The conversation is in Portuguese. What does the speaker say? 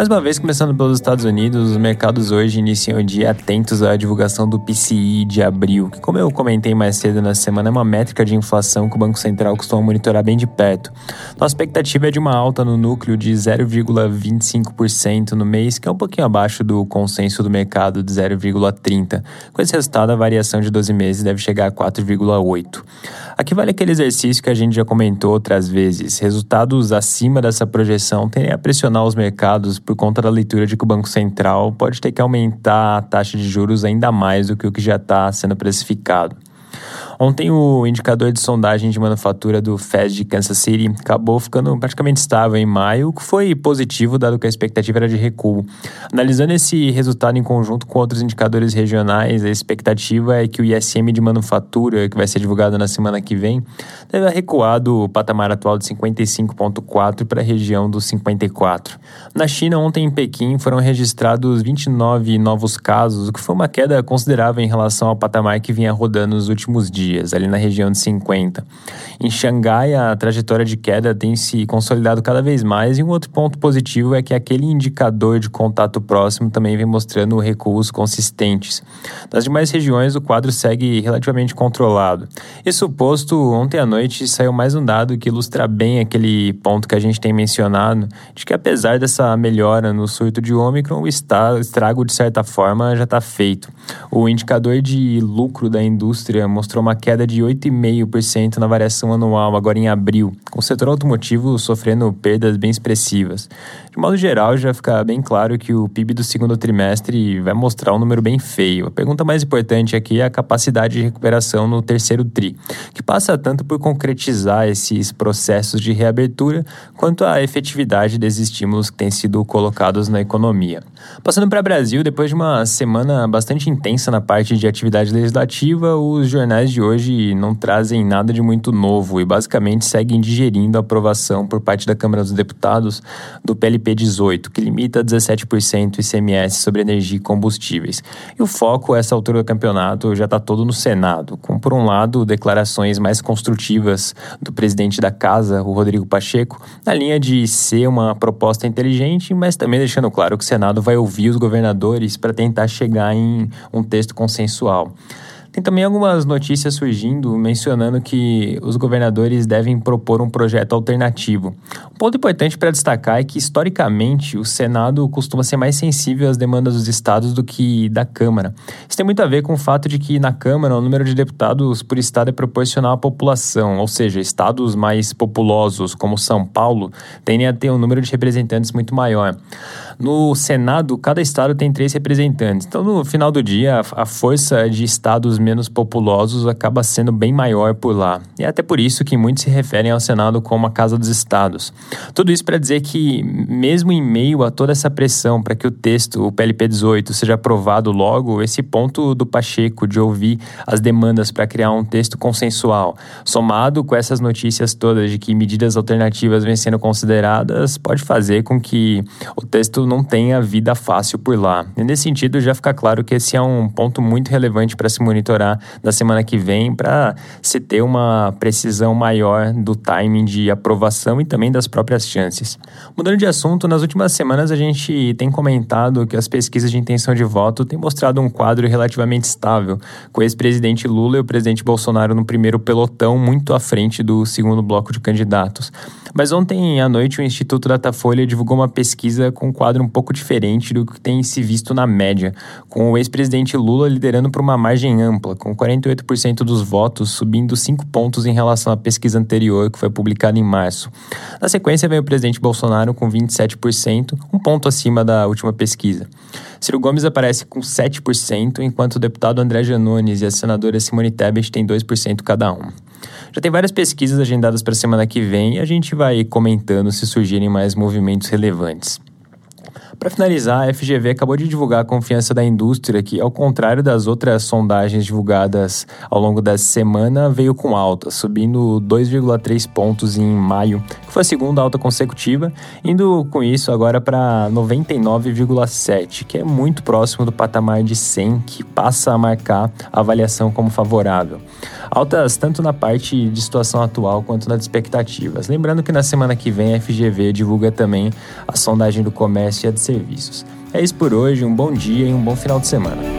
Mais uma vez, começando pelos Estados Unidos, os mercados hoje iniciam o dia atentos à divulgação do PCI de abril, que, como eu comentei mais cedo na semana, é uma métrica de inflação que o Banco Central costuma monitorar bem de perto. Nossa expectativa é de uma alta no núcleo de 0,25% no mês, que é um pouquinho abaixo do consenso do mercado de 0,30%. Com esse resultado, a variação de 12 meses deve chegar a 4,8%. Aqui vale aquele exercício que a gente já comentou outras vezes. Resultados acima dessa projeção tendem a pressionar os mercados por conta da leitura de que o Banco Central pode ter que aumentar a taxa de juros ainda mais do que o que já está sendo precificado. Ontem o indicador de sondagem de manufatura do Fed de Kansas City acabou ficando praticamente estável em maio, o que foi positivo dado que a expectativa era de recuo. Analisando esse resultado em conjunto com outros indicadores regionais, a expectativa é que o ISM de manufatura, que vai ser divulgado na semana que vem, deve recuar do patamar atual de 55,4 para a região dos 54. Na China, ontem em Pequim, foram registrados 29 novos casos, o que foi uma queda considerável em relação ao patamar que vinha rodando nos últimos dias dias, ali na região de 50. Em Xangai, a trajetória de queda tem se consolidado cada vez mais, e um outro ponto positivo é que aquele indicador de contato próximo também vem mostrando recuos consistentes. Nas demais regiões, o quadro segue relativamente controlado. Isso posto, ontem à noite saiu mais um dado que ilustra bem aquele ponto que a gente tem mencionado, de que apesar dessa melhora no surto de Ômicron, o estrago, de certa forma, já está feito. O indicador de lucro da indústria mostrou uma queda de 8,5% na variação anual, agora em abril, com o setor automotivo sofrendo perdas bem expressivas. De modo geral, já fica bem claro que o PIB do segundo trimestre vai mostrar um número bem feio. A pergunta mais importante aqui é a capacidade de recuperação no terceiro TRI, que passa tanto por concretizar esses processos de reabertura, quanto a efetividade desses estímulos que têm sido colocados na economia. Passando para o Brasil, depois de uma semana bastante intensa na parte de atividade legislativa, os jornais de hoje não trazem nada de muito novo e basicamente seguem digerindo a aprovação por parte da Câmara dos Deputados do PLP 18, que limita 17% ICMS sobre energia e combustíveis. E o foco, essa altura do campeonato, já está todo no Senado, com, por um lado, declarações mais construtivas do presidente da Casa, o Rodrigo Pacheco, na linha de ser uma proposta inteligente, mas também deixando claro que o Senado vai ouvir os governadores para tentar chegar em um texto consensual. Tem também algumas notícias surgindo mencionando que os governadores devem propor um projeto alternativo. Um ponto importante para destacar é que, historicamente, o Senado costuma ser mais sensível às demandas dos estados do que da Câmara. Isso tem muito a ver com o fato de que, na Câmara, o número de deputados por estado é proporcional à população, ou seja, estados mais populosos, como São Paulo, tendem a ter um número de representantes muito maior. No Senado, cada estado tem três representantes. Então, no final do dia, a força de estados menos populosos acaba sendo bem maior por lá. E é até por isso que muitos se referem ao Senado como a Casa dos Estados. Tudo isso para dizer que, mesmo em meio a toda essa pressão para que o texto, o PLP 18, seja aprovado logo, esse ponto do Pacheco de ouvir as demandas para criar um texto consensual, somado com essas notícias todas de que medidas alternativas vêm sendo consideradas, pode fazer com que o texto não tenha vida fácil por lá. E nesse sentido, já fica claro que esse é um ponto muito relevante para se monitorar da semana que vem, para se ter uma precisão maior do timing de aprovação e também das próprias chances. Mudando de assunto, nas últimas semanas a gente tem comentado que as pesquisas de intenção de voto têm mostrado um quadro relativamente estável, com o ex-presidente Lula e o presidente Bolsonaro no primeiro pelotão, muito à frente do segundo bloco de candidatos. Mas ontem à noite o Instituto Datafolha divulgou uma pesquisa com um quadro um pouco diferente do que tem se visto na média, com o ex-presidente Lula liderando por uma margem ampla, com 48% dos votos subindo 5 pontos em relação à pesquisa anterior, que foi publicada em março. Na sequência vem o presidente Bolsonaro com 27%, um ponto acima da última pesquisa. Ciro Gomes aparece com 7%, enquanto o deputado André Janones e a senadora Simone Tebet têm 2% cada um. Já tem várias pesquisas agendadas para a semana que vem e a gente vai comentando se surgirem mais movimentos relevantes. Para finalizar, a FGV acabou de divulgar a confiança da indústria, que, ao contrário das outras sondagens divulgadas ao longo da semana, veio com alta, subindo 2,3 pontos em maio, que foi a segunda alta consecutiva, indo com isso agora para 99,7, que é muito próximo do patamar de 100, que passa a marcar a avaliação como favorável. altas tanto na parte de situação atual quanto nas expectativas. Lembrando que na semana que vem a FGV divulga também a sondagem do comércio e a serviços. É isso por hoje, um bom dia e um bom final de semana.